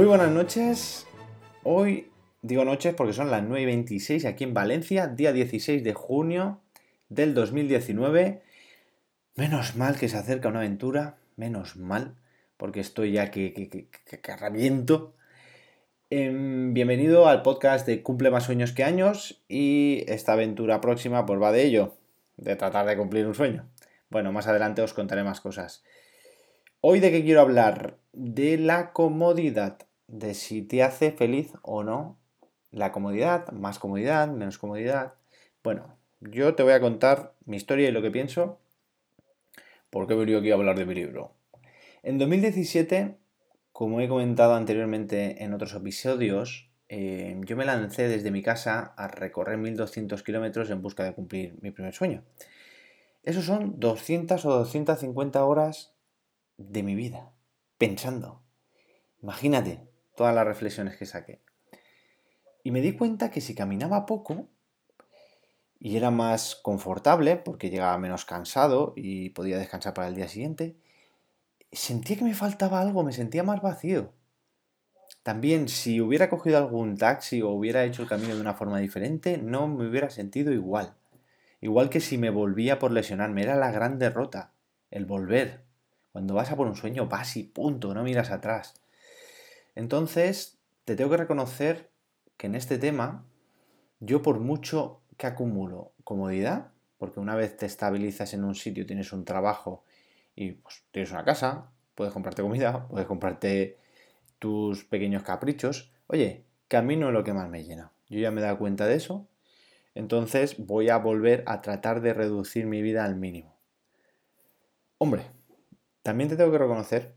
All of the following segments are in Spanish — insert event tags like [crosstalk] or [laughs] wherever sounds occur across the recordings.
Muy buenas noches. Hoy digo noches porque son las 9 y 26 aquí en Valencia, día 16 de junio del 2019. Menos mal que se acerca una aventura, menos mal, porque estoy ya que, que, que, que reviento. Em, bienvenido al podcast de Cumple más sueños que años y esta aventura próxima pues va de ello, de tratar de cumplir un sueño. Bueno, más adelante os contaré más cosas. Hoy de qué quiero hablar? De la comodidad, de si te hace feliz o no la comodidad, más comodidad, menos comodidad. Bueno, yo te voy a contar mi historia y lo que pienso, porque he venido aquí a hablar de mi libro. En 2017, como he comentado anteriormente en otros episodios, eh, yo me lancé desde mi casa a recorrer 1200 kilómetros en busca de cumplir mi primer sueño. Esos son 200 o 250 horas de mi vida, pensando. Imagínate todas las reflexiones que saqué. Y me di cuenta que si caminaba poco y era más confortable, porque llegaba menos cansado y podía descansar para el día siguiente, sentía que me faltaba algo, me sentía más vacío. También si hubiera cogido algún taxi o hubiera hecho el camino de una forma diferente, no me hubiera sentido igual. Igual que si me volvía por lesionarme, era la gran derrota, el volver, cuando vas a por un sueño, vas y punto, no miras atrás. Entonces, te tengo que reconocer que en este tema, yo por mucho que acumulo comodidad, porque una vez te estabilizas en un sitio, tienes un trabajo y pues, tienes una casa, puedes comprarte comida, puedes comprarte tus pequeños caprichos. Oye, que a mí no es lo que más me llena. Yo ya me he dado cuenta de eso. Entonces voy a volver a tratar de reducir mi vida al mínimo. Hombre, también te tengo que reconocer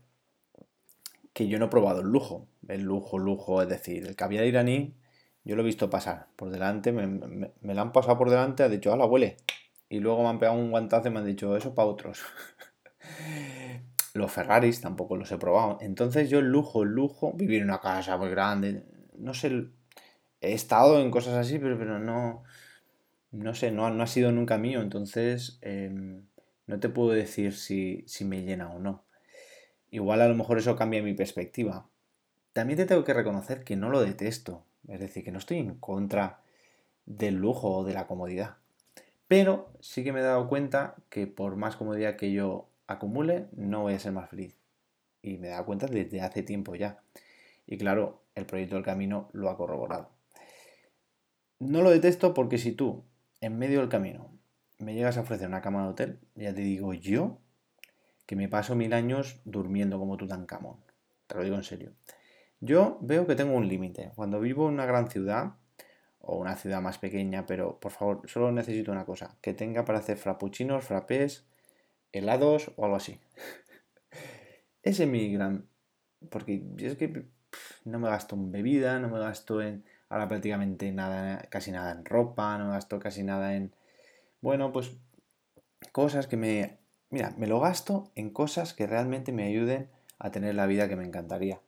que yo no he probado el lujo. El lujo, lujo, es decir, el caviar iraní, yo lo he visto pasar por delante, me, me, lo han pasado por delante, ha dicho, hala, huele. Y luego me han pegado un guantazo y me han dicho, eso para otros. [laughs] los Ferraris tampoco los he probado. Entonces yo el lujo, el lujo, vivir en una casa muy grande, no sé, he estado en cosas así, pero, pero no, no sé, no, no ha sido nunca mío. Entonces... Eh, no te puedo decir si, me llena o no. Igual a lo mejor eso cambia mi perspectiva. También te tengo que reconocer que no lo detesto. Es decir, que no estoy en contra del lujo o de la comodidad. Pero sí que me he dado cuenta que por más comodidad que yo acumule, no voy a ser más feliz. Y me he dado cuenta desde hace tiempo ya. Y claro, el proyecto del camino lo ha corroborado. No lo detesto porque si tú, en medio del camino, me llegas a ofrecer una cama de hotel, ya te digo yo que me paso mil años durmiendo como Tutankamón. Te lo digo en serio. Yo veo que tengo un límite. Cuando vivo en una gran ciudad o una ciudad más pequeña, pero por favor, solo necesito una cosa, que tenga para hacer frappuccinos, frappés, helados o algo así. [laughs] Ese es mi gran... Porque es que no me gasto en bebida, no me gasto en... Ahora prácticamente nada, casi nada en ropa, no me gasto casi nada en bueno, pues cosas que me... Mira, me lo gasto en cosas que realmente me ayuden a tener la vida que me encantaría.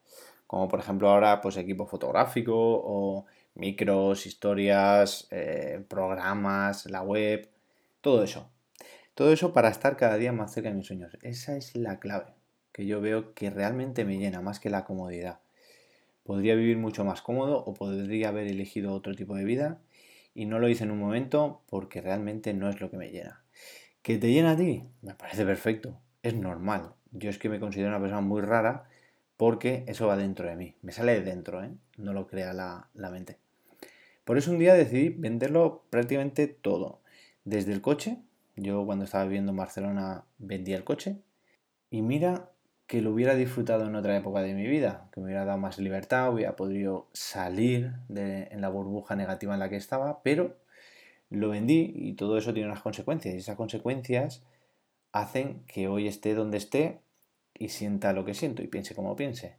Como por ejemplo ahora pues equipo fotográfico o micros, historias, eh, programas, la web, todo eso. Todo eso para estar cada día más cerca de mis sueños. Esa es la clave que yo veo que realmente me llena más que la comodidad. Podría vivir mucho más cómodo o podría haber elegido otro tipo de vida y no lo hice en un momento porque realmente no es lo que me llena. ¿Que te llena a ti? Me parece perfecto, es normal. Yo es que me considero una persona muy rara porque eso va dentro de mí, me sale de dentro, ¿eh? no lo crea la, la mente. Por eso un día decidí venderlo prácticamente todo. Desde el coche, yo cuando estaba viviendo en Barcelona vendía el coche. Y mira que lo hubiera disfrutado en otra época de mi vida, que me hubiera dado más libertad, hubiera podido salir de, en la burbuja negativa en la que estaba, pero lo vendí y todo eso tiene unas consecuencias y esas consecuencias hacen que hoy esté donde esté y sienta lo que siento y piense como piense.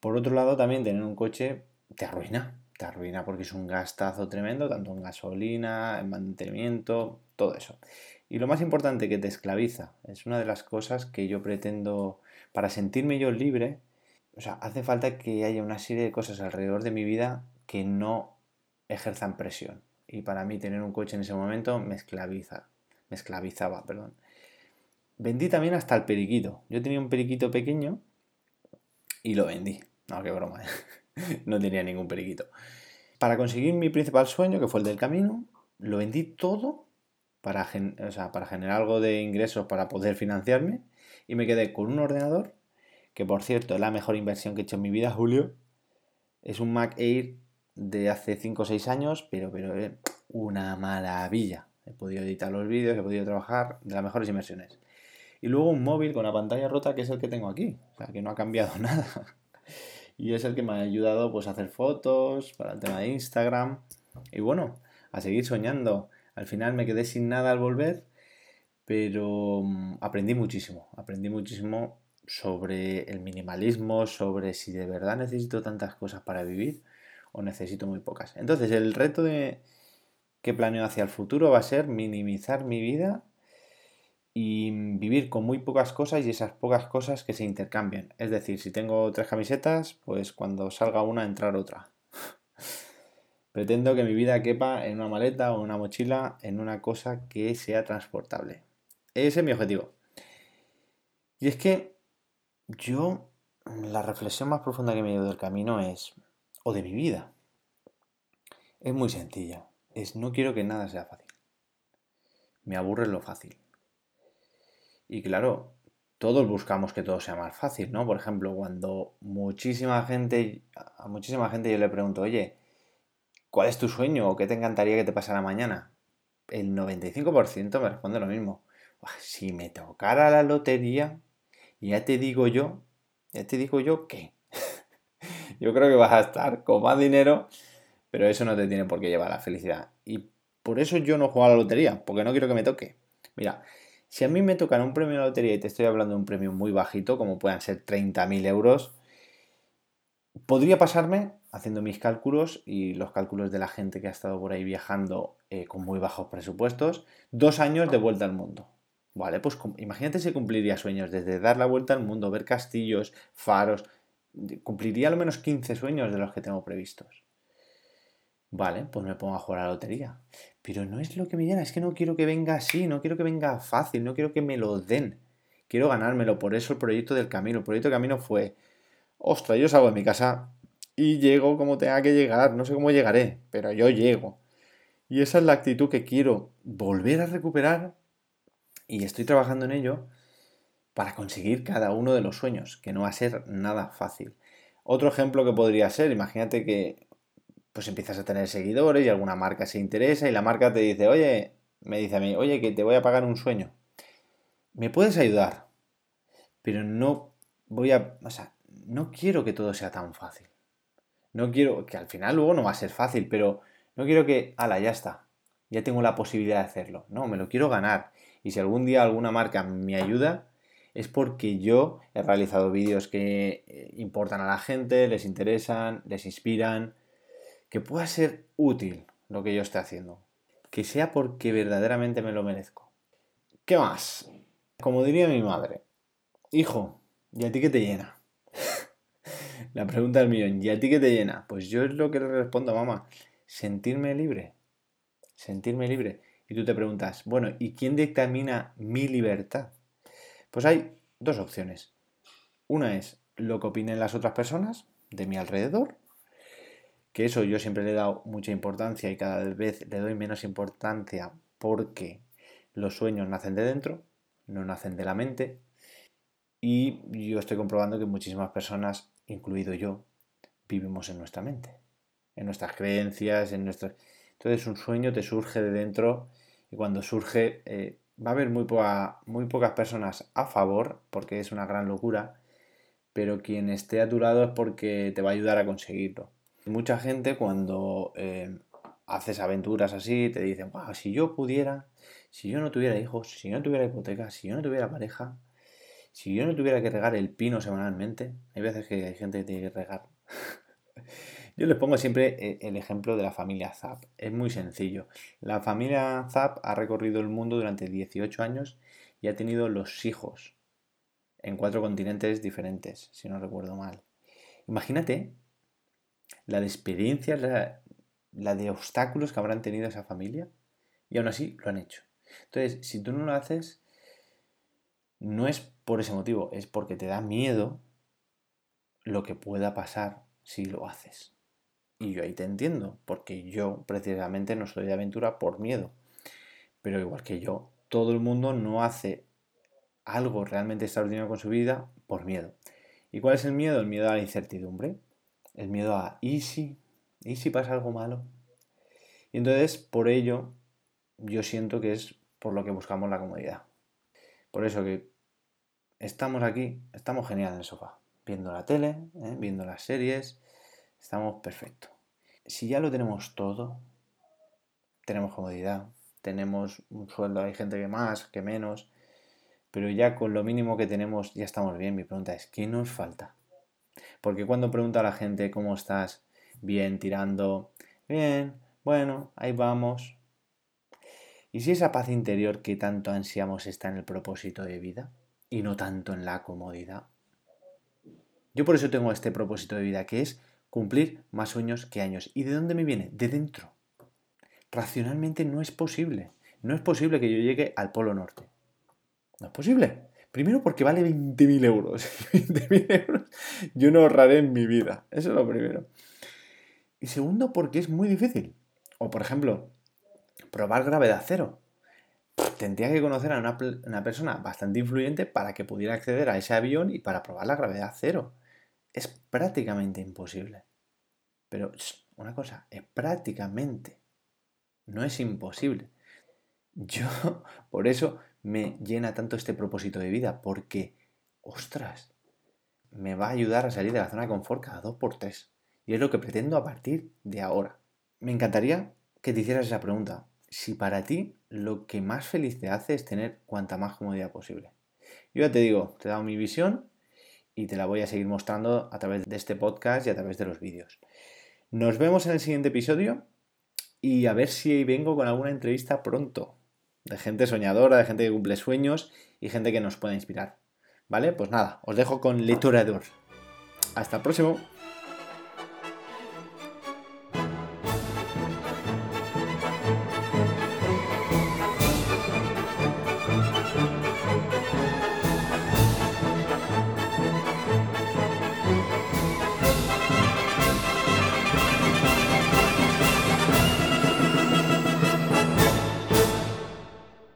Por otro lado, también tener un coche te arruina, te arruina porque es un gastazo tremendo, tanto en gasolina, en mantenimiento, todo eso. Y lo más importante, que te esclaviza. Es una de las cosas que yo pretendo, para sentirme yo libre, o sea, hace falta que haya una serie de cosas alrededor de mi vida que no ejerzan presión. Y para mí tener un coche en ese momento me esclaviza, me esclavizaba, perdón. Vendí también hasta el periquito. Yo tenía un periquito pequeño y lo vendí. No, qué broma, ¿eh? [laughs] no tenía ningún periquito. Para conseguir mi principal sueño, que fue el del camino, lo vendí todo para, para generar algo de ingresos para poder financiarme y me quedé con un ordenador, que por cierto es la mejor inversión que he hecho en mi vida, Julio. Es un Mac Air de hace 5 o 6 años, pero, pero eh, una maravilla. He podido editar los vídeos, he podido trabajar de las mejores inversiones. Y luego un móvil con la pantalla rota que es el que tengo aquí. O que no ha cambiado [laughs] nada. y es el que me ha ayudado pues a hacer fotos para el tema de Instagram. Y bueno, a seguir soñando. Al final me quedé sin nada al volver, pero mm, aprendí muchísimo. Aprendí muchísimo sobre el minimalismo, sobre si de verdad necesito tantas cosas para vivir o necesito muy pocas. Entonces, el reto de que planeo hacia el futuro va a ser minimizar mi vida y vivir con muy pocas cosas y esas pocas cosas que se intercambian. Es decir, si tengo tres camisetas, pues cuando salga una entrar otra. [laughs] Pretendo que mi vida quepa en una maleta o una mochila, en una cosa que sea transportable. Ese es mi objetivo. Y es que yo, la reflexión más profunda que me ido del camino es, o de mi vida, es muy sencilla. Es no quiero que nada sea fácil. Me aburre lo fácil. Y claro, todos buscamos que todo sea más fácil, ¿no? Por ejemplo, cuando muchísima gente, a muchísima gente yo le pregunto, oye, ¿cuál es tu sueño o qué te encantaría que te pasara mañana? El 95% me responde lo mismo. Si me tocara la lotería, ya te digo yo, ya te digo yo que yo creo que vas a estar con más dinero, pero eso no te tiene por qué llevar a la felicidad. Y por eso yo no juego a la lotería, porque no quiero que me toque. Mira, si a mí me tocan un premio de lotería y te estoy hablando de un premio muy bajito, como puedan ser 30.000 euros, podría pasarme haciendo mis cálculos y los cálculos de la gente que ha estado por ahí viajando eh, con muy bajos presupuestos, dos años de vuelta al mundo. Vale, pues imagínate si cumpliría sueños desde dar la vuelta al mundo, ver castillos, faros, cumpliría al menos 15 sueños de los que tengo previstos. Vale, pues me pongo a jugar a la lotería. Pero no es lo que me llena, es que no quiero que venga así, no quiero que venga fácil, no quiero que me lo den. Quiero ganármelo, por eso el proyecto del camino. El proyecto del camino fue, ostras, yo salgo de mi casa y llego como tenga que llegar, no sé cómo llegaré, pero yo llego. Y esa es la actitud que quiero volver a recuperar y estoy trabajando en ello para conseguir cada uno de los sueños, que no va a ser nada fácil. Otro ejemplo que podría ser, imagínate que pues empiezas a tener seguidores y alguna marca se interesa y la marca te dice, oye, me dice a mí, oye, que te voy a pagar un sueño. ¿Me puedes ayudar? Pero no voy a, o sea, no quiero que todo sea tan fácil. No quiero, que al final luego no va a ser fácil, pero no quiero que, ala, ya está, ya tengo la posibilidad de hacerlo. No, me lo quiero ganar. Y si algún día alguna marca me ayuda, es porque yo he realizado vídeos que eh, importan a la gente, les interesan, les inspiran, que pueda ser útil lo que yo esté haciendo. Que sea porque verdaderamente me lo merezco. ¿Qué más? Como diría mi madre, hijo, ¿y a ti qué te llena? [laughs] La pregunta del millón, ¿y a ti qué te llena? Pues yo es lo que le respondo a mamá, sentirme libre. Sentirme libre. Y tú te preguntas, bueno, ¿y quién dictamina mi libertad? Pues hay dos opciones. Una es lo que opinen las otras personas de mi alrededor que eso yo siempre le he dado mucha importancia y cada vez le doy menos importancia porque los sueños nacen de dentro, no nacen de la mente. Y yo estoy comprobando que muchísimas personas, incluido yo, vivimos en nuestra mente, en nuestras creencias, en nuestras... Entonces un sueño te surge de dentro y cuando surge eh, va a haber muy, muy pocas personas a favor porque es una gran locura, pero quien esté a tu lado es porque te va a ayudar a conseguirlo. Mucha gente cuando eh, haces aventuras así te dicen, si yo pudiera, si yo no tuviera hijos, si yo no tuviera hipoteca, si yo no tuviera pareja, si yo no tuviera que regar el pino semanalmente, hay veces que hay gente que tiene que regar. [laughs] yo les pongo siempre eh, el ejemplo de la familia Zap. Es muy sencillo. La familia Zap ha recorrido el mundo durante 18 años y ha tenido los hijos en cuatro continentes diferentes, si no recuerdo mal. Imagínate la de experiencias, la, de obstáculos que habrán tenido esa familia y aún así lo han hecho. Entonces, si tú no lo haces, no es por ese motivo, es porque te da miedo lo que pueda pasar si lo haces. Y yo ahí te entiendo, porque yo precisamente no soy de aventura por miedo. Pero igual que yo, todo el mundo no hace algo realmente extraordinario con su vida por miedo. ¿Y cuál es el miedo? El miedo a la incertidumbre. El miedo a, ¿y si? ¿Y si pasa algo malo? Y entonces, por ello, yo siento que es por lo que buscamos la comodidad. Por eso que estamos aquí, estamos genial en el sofá, viendo la tele, ¿eh? viendo las series, estamos perfectos. Si ya lo tenemos todo, tenemos comodidad, tenemos un sueldo, hay gente que más, que menos, pero ya con lo mínimo que tenemos ya estamos bien. Mi pregunta es, ¿qué nos falta? Porque cuando pregunta a la gente cómo estás, bien, tirando, bien, bueno, ahí vamos. ¿Y si esa paz interior que tanto ansiamos está en el propósito de vida y no tanto en la comodidad? Yo por eso tengo este propósito de vida, que es cumplir más sueños que años. ¿Y de dónde me viene? De dentro. Racionalmente no es posible. No es posible que yo llegue al Polo Norte. No es posible. Primero porque vale 20.000 euros. [laughs] 20.000 euros yo no ahorraré en mi vida. Eso es lo primero. Y segundo porque es muy difícil. O por ejemplo, probar gravedad cero. Tendría que conocer a una, una, persona bastante influyente para que pudiera acceder a ese avión y para probar la gravedad cero. Es prácticamente imposible. Pero una cosa, es prácticamente. No es imposible. Yo, [laughs] por eso, me llena tanto este propósito de vida, porque, ostras, me va a ayudar a salir de la zona de confort cada dos por tres. Y es lo que pretendo a partir de ahora. Me encantaría que te hicieras esa pregunta. Si para ti lo que más feliz te hace es tener cuanta más comodidad posible. Yo ya te digo, te he dado mi visión y te la voy a seguir mostrando a través de este podcast y a través de los vídeos. Nos vemos en el siguiente episodio y a ver si vengo con alguna entrevista pronto de gente soñadora, de gente que cumple sueños y gente que nos pueda inspirar. ¿Vale? Pues nada, os dejo con Litorador. Hasta el próximo.